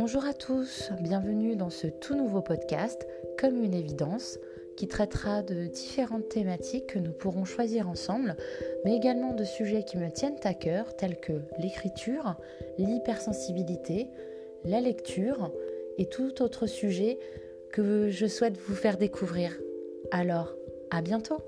Bonjour à tous, bienvenue dans ce tout nouveau podcast, Comme une évidence, qui traitera de différentes thématiques que nous pourrons choisir ensemble, mais également de sujets qui me tiennent à cœur, tels que l'écriture, l'hypersensibilité, la lecture et tout autre sujet que je souhaite vous faire découvrir. Alors, à bientôt